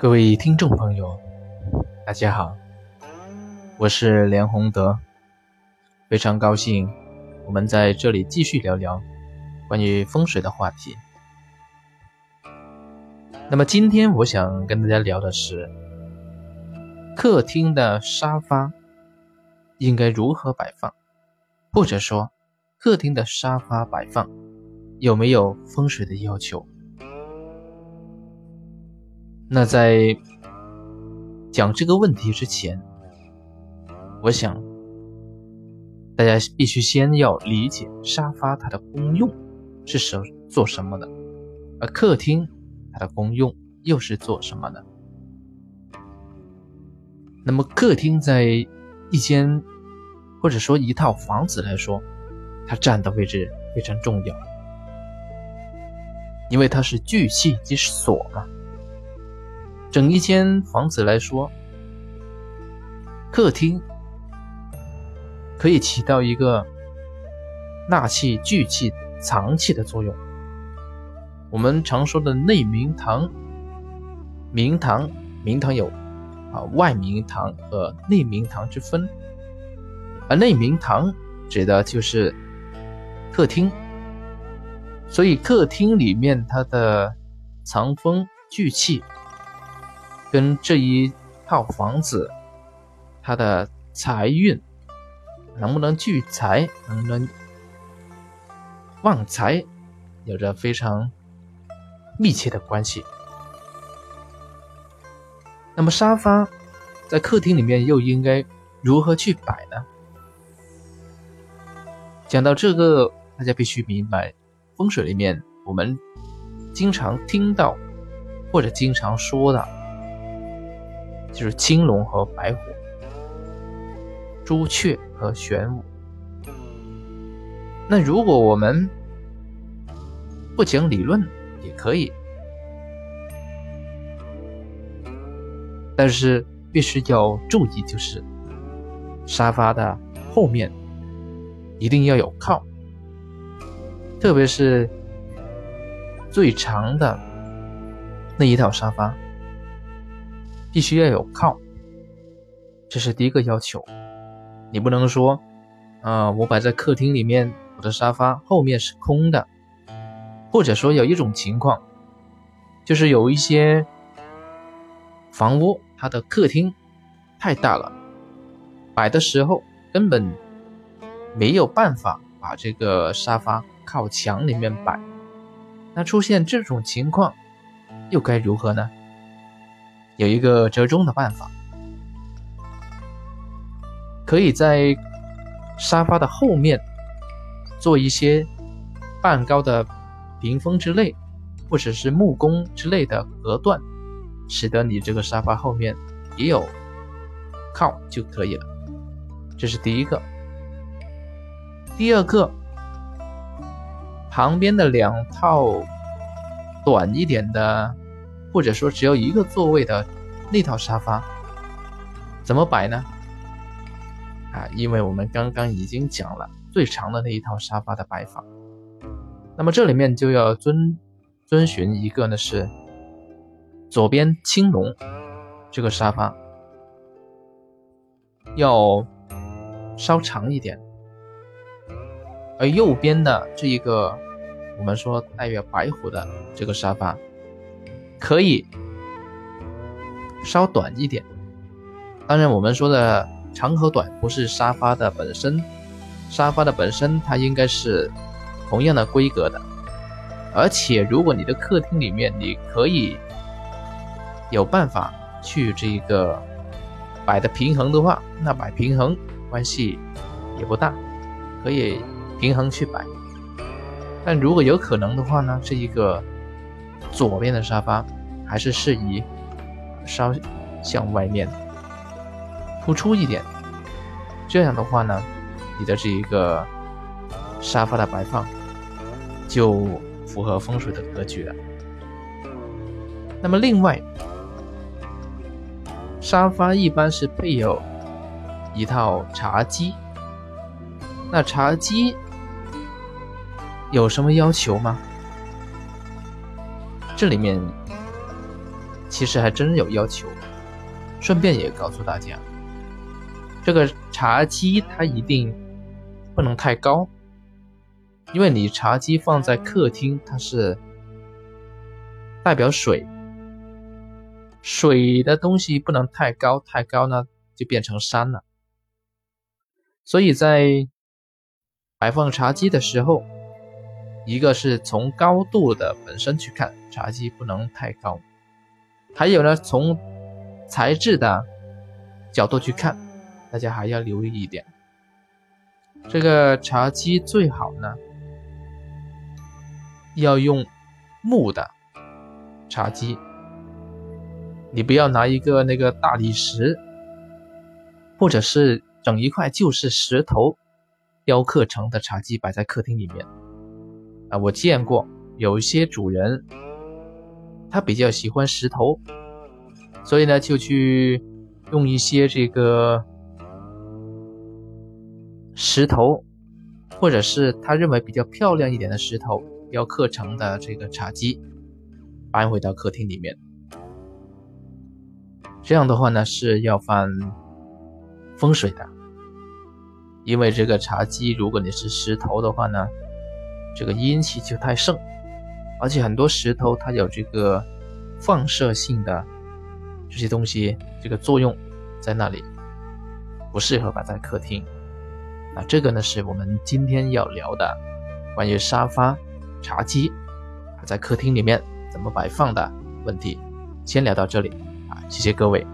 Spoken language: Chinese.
各位听众朋友，大家好，我是梁宏德，非常高兴我们在这里继续聊聊关于风水的话题。那么今天我想跟大家聊的是，客厅的沙发应该如何摆放，或者说客厅的沙发摆放有没有风水的要求？那在讲这个问题之前，我想大家必须先要理解沙发它的功用是什做什么的，而客厅它的功用又是做什么的。那么客厅在一间或者说一套房子来说，它占的位置非常重要，因为它是聚气即锁嘛。整一间房子来说，客厅可以起到一个纳气、聚气、藏气的作用。我们常说的内明堂、明堂、明堂有啊外明堂和内明堂之分，而内明堂指的就是客厅，所以客厅里面它的藏风聚气。跟这一套房子，它的财运能不能聚财，能不能旺财，有着非常密切的关系。那么沙发在客厅里面又应该如何去摆呢？讲到这个，大家必须明白，风水里面我们经常听到或者经常说的。就是青龙和白虎，朱雀和玄武。那如果我们不讲理论也可以，但是必须要注意，就是沙发的后面一定要有靠，特别是最长的那一套沙发。必须要有靠，这是第一个要求。你不能说，啊，我摆在客厅里面，我的沙发后面是空的，或者说有一种情况，就是有一些房屋它的客厅太大了，摆的时候根本没有办法把这个沙发靠墙里面摆。那出现这种情况，又该如何呢？有一个折中的办法，可以在沙发的后面做一些半高的屏风之类，或者是木工之类的隔断，使得你这个沙发后面也有靠就可以了。这是第一个。第二个，旁边的两套短一点的。或者说只有一个座位的那套沙发怎么摆呢？啊，因为我们刚刚已经讲了最长的那一套沙发的摆法，那么这里面就要遵遵循一个呢是左边青龙这个沙发要稍长一点，而右边的这一个我们说代表白虎的这个沙发。可以稍短一点，当然我们说的长和短不是沙发的本身，沙发的本身它应该是同样的规格的，而且如果你的客厅里面你可以有办法去这个摆的平衡的话，那摆平衡关系也不大，可以平衡去摆，但如果有可能的话呢，这一个。左边的沙发还是适宜稍向外面突出一点，这样的话呢，你的这一个沙发的摆放就符合风水的格局了。那么另外，沙发一般是配有一套茶几，那茶几有什么要求吗？这里面其实还真有要求。顺便也告诉大家，这个茶几它一定不能太高，因为你茶几放在客厅，它是代表水，水的东西不能太高，太高呢就变成山了。所以在摆放茶几的时候，一个是从高度的本身去看，茶几不能太高，还有呢从。材质的角度去看，大家还要留意一点，这个茶几最好呢要用木的茶几，你不要拿一个那个大理石，或者是整一块就是石头雕刻成的茶几摆在客厅里面。啊，我见过有一些主人，他比较喜欢石头。所以呢，就去用一些这个石头，或者是他认为比较漂亮一点的石头雕刻成的这个茶几，搬回到客厅里面。这样的话呢，是要犯风水的，因为这个茶几，如果你是石头的话呢，这个阴气就太盛，而且很多石头它有这个放射性的。这些东西这个作用在那里，不适合摆在客厅。啊，这个呢是我们今天要聊的关于沙发、茶几在客厅里面怎么摆放的问题。先聊到这里啊，谢谢各位。